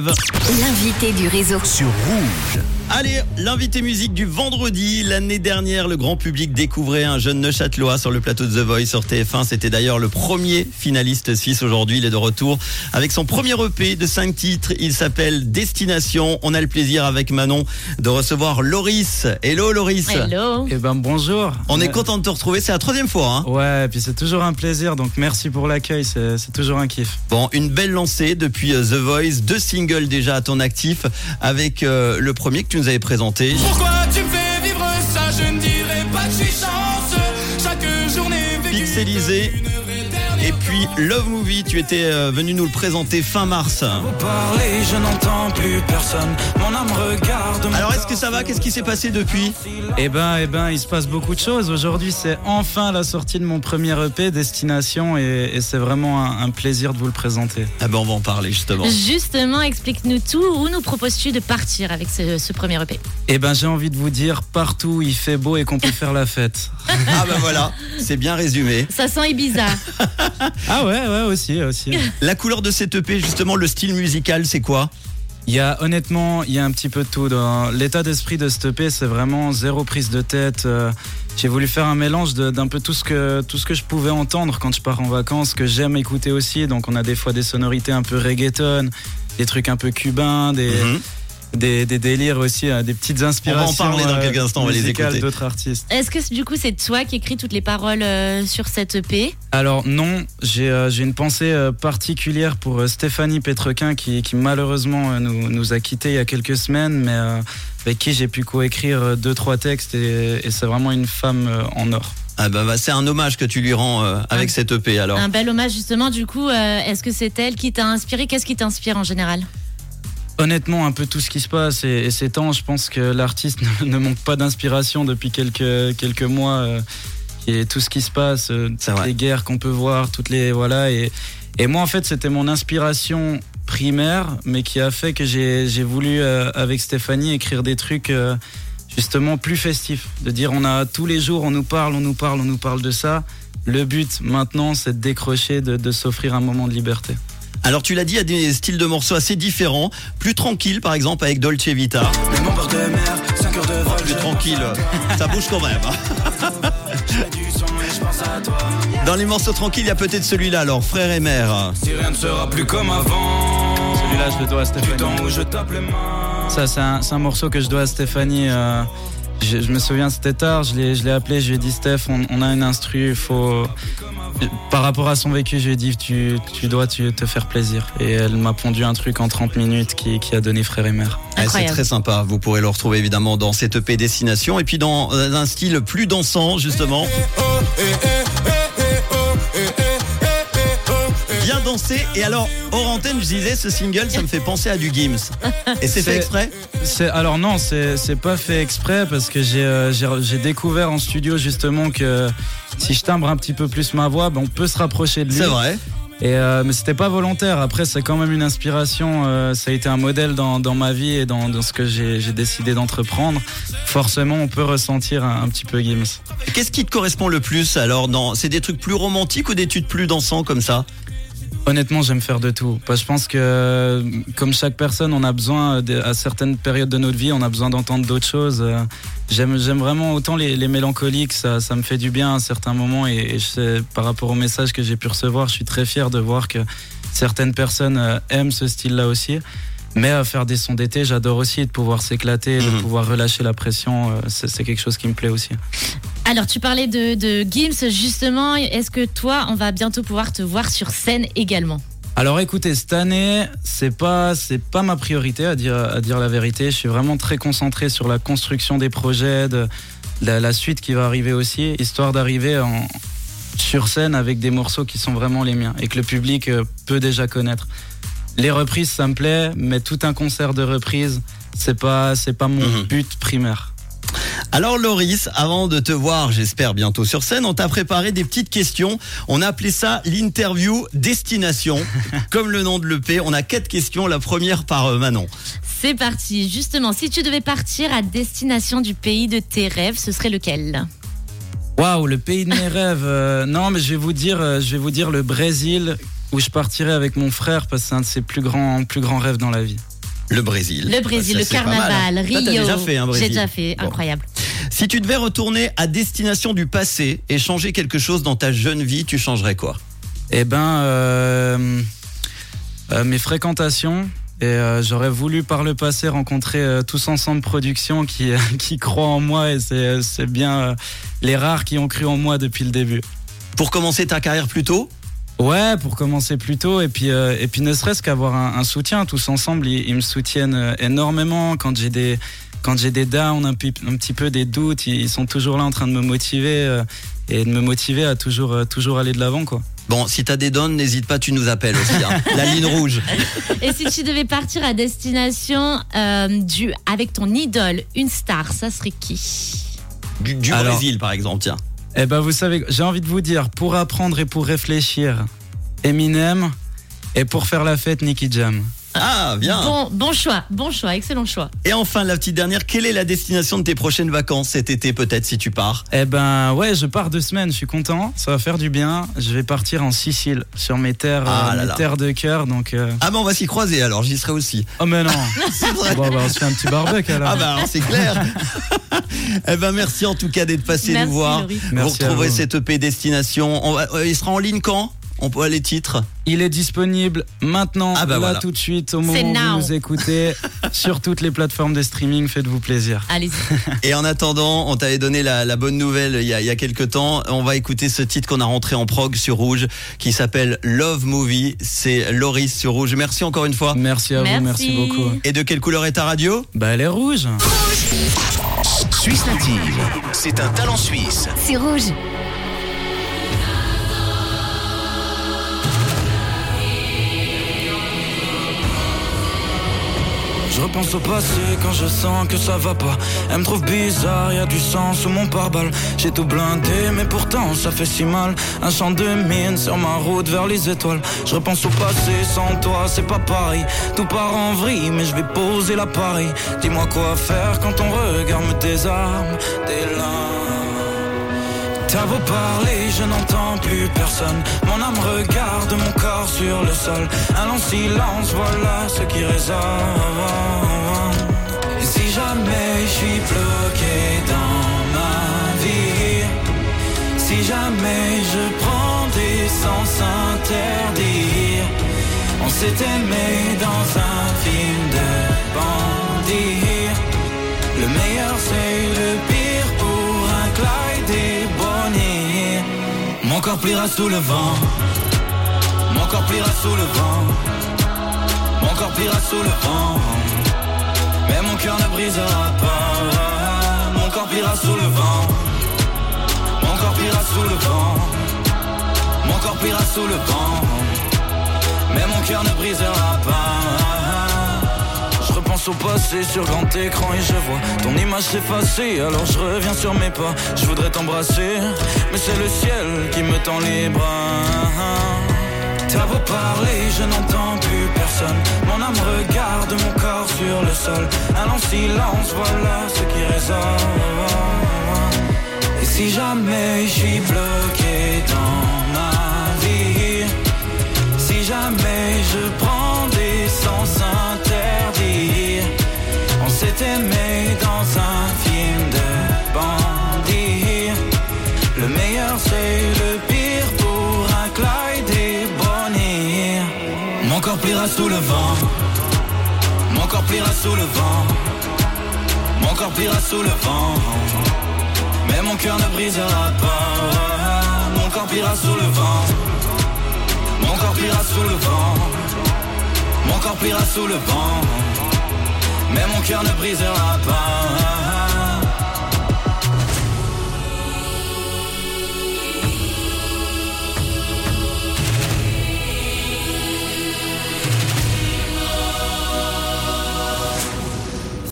L'invité du réseau. Sur Rouge. Allez, l'invité musique du vendredi. L'année dernière, le grand public découvrait un jeune Neuchâtelois sur le plateau de The Voice sur TF1. C'était d'ailleurs le premier finaliste suisse aujourd'hui. Il est de retour avec son premier EP de 5 titres. Il s'appelle Destination. On a le plaisir avec Manon de recevoir Loris. Hello Loris. Hello. Eh ben bonjour. On est content de te retrouver. C'est la troisième fois. Hein Ouais, et puis c'est toujours un plaisir. Donc merci pour l'accueil. C'est c'est toujours un kiff. Bon, une belle lancée depuis euh, The Voice. Deux singles déjà à ton actif avec euh, le premier que tu nous avais présenté. Pourquoi tu me fais vivre ça? Je ne dirais pas que je suis chance. Chaque journée vécue Pixelisé. Et puis Love Movie, tu étais euh, venu nous le présenter fin mars. Vous parlez, je n'entends plus personne. Mon âme regarde. mon Alors est-ce que ça va? Qu'est-ce qui s'est passé depuis? Eh ben, eh ben, il se passe beaucoup de choses. Aujourd'hui, c'est enfin la sortie de mon premier EP, Destination, et, et c'est vraiment un, un plaisir de vous le présenter. Ah ben on va en parler justement. Justement, explique-nous tout. Où nous proposes-tu de partir avec ce, ce premier EP Eh ben, j'ai envie de vous dire partout où il fait beau et qu'on peut faire la fête. Ah ben voilà, c'est bien résumé. Ça sent Ibiza. Ah ouais, ouais, aussi, aussi. La couleur de cet EP, justement, le style musical, c'est quoi? Il y a honnêtement, il y a un petit peu de tout. Dans l'état d'esprit de ce EP, c'est vraiment zéro prise de tête. Euh, J'ai voulu faire un mélange de- d'un peu tout ce que tout ce que je pouvais entendre quand je pars en vacances, que j'aime écouter aussi. Donc on a des fois des sonorités un peu reggaeton, des trucs un peu cubains, des Mhm. Des, des délires aussi, euh, des petites inspirations. parler dans euh, quelques instants, on va les musicales écouter. D'autres artistes. Est-ce que du coup c'est toi qui écris toutes les paroles euh, sur cette EP Alors non, j'ai euh, une pensée euh, particulière pour euh, Stéphanie Petrequin qui, qui malheureusement euh, nous, nous a quittés il y a quelques semaines, mais euh, avec qui j'ai pu coécrire euh, deux trois textes et, et c'est vraiment une femme euh, en or. Ah ben bah, c'est un hommage que tu lui rends euh, avec Un- cet EP alors. Un bel hommage justement. Du coup, euh, est-ce que c'est elle qui t'a inspiré? Qu'est-ce qui t'inspire en général? Honnêtement, un peu tout ce qui se passe et, et ces temps, je pense que l'artiste ne, ne manque pas d'inspiration depuis quelques quelques mois. euh, et tout ce qui se passe, euh, C'est toutes vrai. les guerres qu'on peut voir, toutes les voilà et et moi en fait c'était mon inspiration primaire, mais qui a fait que j'ai j'ai voulu euh, avec Stéphanie écrire des trucs euh, justement plus festifs, de dire on a tous les jours on nous parle, on nous parle, on nous parle de ça. Le but maintenant c'est de décrocher, de, de s'offrir un moment de liberté. Alors tu l'as dit, il y a des styles de morceaux assez différents, plus tranquille par exemple avec Dolce Vita. Le mon bord de mer, 5 heures de vol. Plus tranquille, ça bouge quand même. hein. Dans les morceaux tranquilles, il y a peut-être celui-là alors, frère et mère. Si rien ne sera plus comme avant. Celui-là je le dois à Stéphanie. temps où je tape les mains. Ça, c'est un, c'est un morceau que je dois à Stéphanie. euh, je, je me souviens, c'était tard, je l'ai, je l'ai appelé, je lui ai dit, Steph, on, on a une instru, il faut. Par rapport à son vécu, je lui ai dit, tu, tu dois tu- te faire plaisir. Et elle m'a pondu un truc en 30 minutes qui, qui a donné frère et mère. Ah, c'est très sympa, vous pourrez le retrouver évidemment dans cette EP Destination et puis dans euh, un style plus dansant justement. Bien et alors hors antenne je disais ce single ça me fait penser à du Gims et c'est fait exprès alors non, c'est, pas fait exprès parce que j'ai, euh, j'ai, découvert en studio justement que si je timbre un petit peu plus ma voix, ben, on peut se rapprocher de lui. c'est vrai Et euh, mais c'était pas volontaire. Après, c'est quand même une inspiration. euh, ça a été un modèle dans, dans ma vie et dans, dans ce que j'ai décidé d'entreprendre. Forcément, on peut ressentir un, un petit peu Gims. qu'est-ce qui te correspond le plus alors c'est des trucs plus romantiques ou des trucs plus dansants comme ça? Honnêtement, j'aime faire de tout. Parce que je pense que, comme chaque personne, on a besoin, à certaines périodes de notre vie, on a besoin d'entendre d'autres choses. J'aime, j'aime vraiment autant les, les mélancoliques, ça, ça me fait du bien à certains moments. Et, et je sais, par rapport au message que j'ai pu recevoir, je suis très fier de voir que certaines personnes euh, aiment ce style-là aussi. Mais à faire des sons d'été, j'adore aussi de pouvoir s'éclater, de Mhm. pouvoir relâcher la pression. euh, C'est c'est quelque chose qui me plaît aussi. Alors, tu parlais de, de Gims justement. Est-ce que toi, on va bientôt pouvoir te voir sur scène également? Alors écoutez, cette année, c'est pas c'est pas ma priorité à dire à dire la vérité. Je suis vraiment très concentré sur la construction des projets, de la, la suite qui va arriver aussi, histoire d'arriver en sur scène avec des morceaux qui sont vraiment les miens et que le public euh, peut déjà connaître. Les reprises, ça me plaît, mais tout un concert de reprises, c'est pas c'est pas mon Mhm. but primaire. Alors Loris, avant de te voir, j'espère bientôt sur scène, on t'a préparé des petites questions. On a appelé ça l'interview destination, comme le nom de l'EP. On a quatre questions. La première par euh, Manon. C'est parti. Justement, si tu devais partir à destination du pays de tes rêves, ce serait lequel? Waouh, le pays de mes rêves. euh, non, mais je vais vous dire, euh, je vais vous dire le Brésil où je partirai avec mon frère parce que c'est un de ses plus grands, plus grands rêves dans la vie. Le Brésil. Le Brésil, Ça, le pas mal, carnaval, hein. Rio. t'as déjà fait un Brésil. J'ai déjà fait, Bon. incroyable. Si tu devais retourner à destination du passé et changer quelque chose dans ta jeune vie, tu changerais quoi? Eh ben, euh, euh, mes fréquentations. Et euh, j'aurais voulu par le passé rencontrer euh, tous ensemble production qui qui croient en moi et c'est c'est bien euh, les rares qui ont cru en moi depuis le début. Pour commencer ta carrière plus tôt? Ouais, pour commencer plus tôt et puis et puis ne serait-ce qu'avoir un, un soutien tous ensemble, ils, ils me soutiennent énormément quand j'ai des quand j'ai des downs, un, un petit peu des doutes, ils, ils sont toujours là en train de me motiver euh, et de me motiver à toujours euh, toujours aller de l'avant quoi. Bon, si t'as des dons, n'hésite pas, tu nous appelles aussi. hein. La ligne rouge. Et si tu devais partir à destination euh, du, avec ton idole, une star, ça serait qui? Du, du Alors- Brésil, par exemple, tiens. Eh ben vous savez, j'ai envie de vous dire, pour apprendre et pour réfléchir, Eminem et pour faire la fête, Nicky Jam. Ah, bien. Bon, bon choix, bon choix, excellent choix. Et enfin, la petite dernière, quelle est la destination de tes prochaines vacances cet été, peut-être, si tu pars? Eh ben ouais, je pars deux semaines, je suis content, ça va faire du bien. Je vais partir en Sicile, sur mes terres, Ah euh, là mes là. terres de cœur, donc. euh, Ah, ben on va s'y croiser alors, j'y serai aussi. Oh mais non. C'est vrai. bon bah on se fait un petit barbecue alors. Ah, bah alors, c'est clair. eh ben, merci en tout cas d'être passé Merci, nous voir. Laurie. vous Merci à retrouverez vous. cette EP Destination. On va- euh, il sera en ligne quand? On peut les titres Il est disponible maintenant, Ah bah là voilà. tout de suite, au moment où now. vous nous écoutez, sur toutes les plateformes de streaming. Faites-vous plaisir. Allez-y. Et en attendant, on t'avait donné la, la bonne nouvelle il y, a, il y a quelques temps. On va écouter ce titre qu'on a rentré en prog sur Rouge qui s'appelle Love Movie. C'est Loris sur Rouge. Merci encore une fois. Merci à vous, merci beaucoup. Et de quelle couleur est ta radio? Bah elle est rouge. Suisse native, c'est un talent suisse. C'est rouge. Je repense au passé quand je sens que ça va pas. Elle me trouve bizarre, y a du sang sous mon pare-balles. J'ai tout blindé, mais pourtant ça fait si mal. Un champ de mine sur ma route vers les étoiles. Je repense au passé, sans toi c'est pas pareil. Tout part en vrille, mais je vais poser l'appareil. Dis-moi quoi faire quand ton regard me désarme. Des larmes. T'as beau parler, je n'entends plus personne. Mon âme regarde mon corps sur le sol. Un long silence, voilà ce qui résonne. Si jamais je suis bloqué dans ma vie, si jamais je prends des sens interdits, on s'est aimé dans un film corps pliera sous le vent. Mon corps pliera sous le vent. Mon corps pliera sous le vent. Mais mon cœur ne brisera pas. Mon corps pliera sous le vent. Mon corps pliera sous le vent. Mon corps pliera sous le vent. Mais mon cœur ne brisera pas. Passé sur grand écran et je vois ton image s'effacer. Alors je reviens sur mes pas. Je voudrais t'embrasser, mais c'est le ciel qui me tend les bras. T'as beau parler, je n'entends plus personne. Mon âme regarde mon corps sur le sol. Un silence, voilà ce qui résonne. Et si jamais je suis bloqué dans ma vie, si jamais je prends Mon corps pliera sous le vent. Mon corps pliera sous le vent. Mon corps pliera sous le vent. Mais mon cœur ne brisera pas. Mon corps pliera sous le vent. Mon corps pliera sous le vent. Mon corps pliera sous le vent. Mais mon cœur ne brisera pas.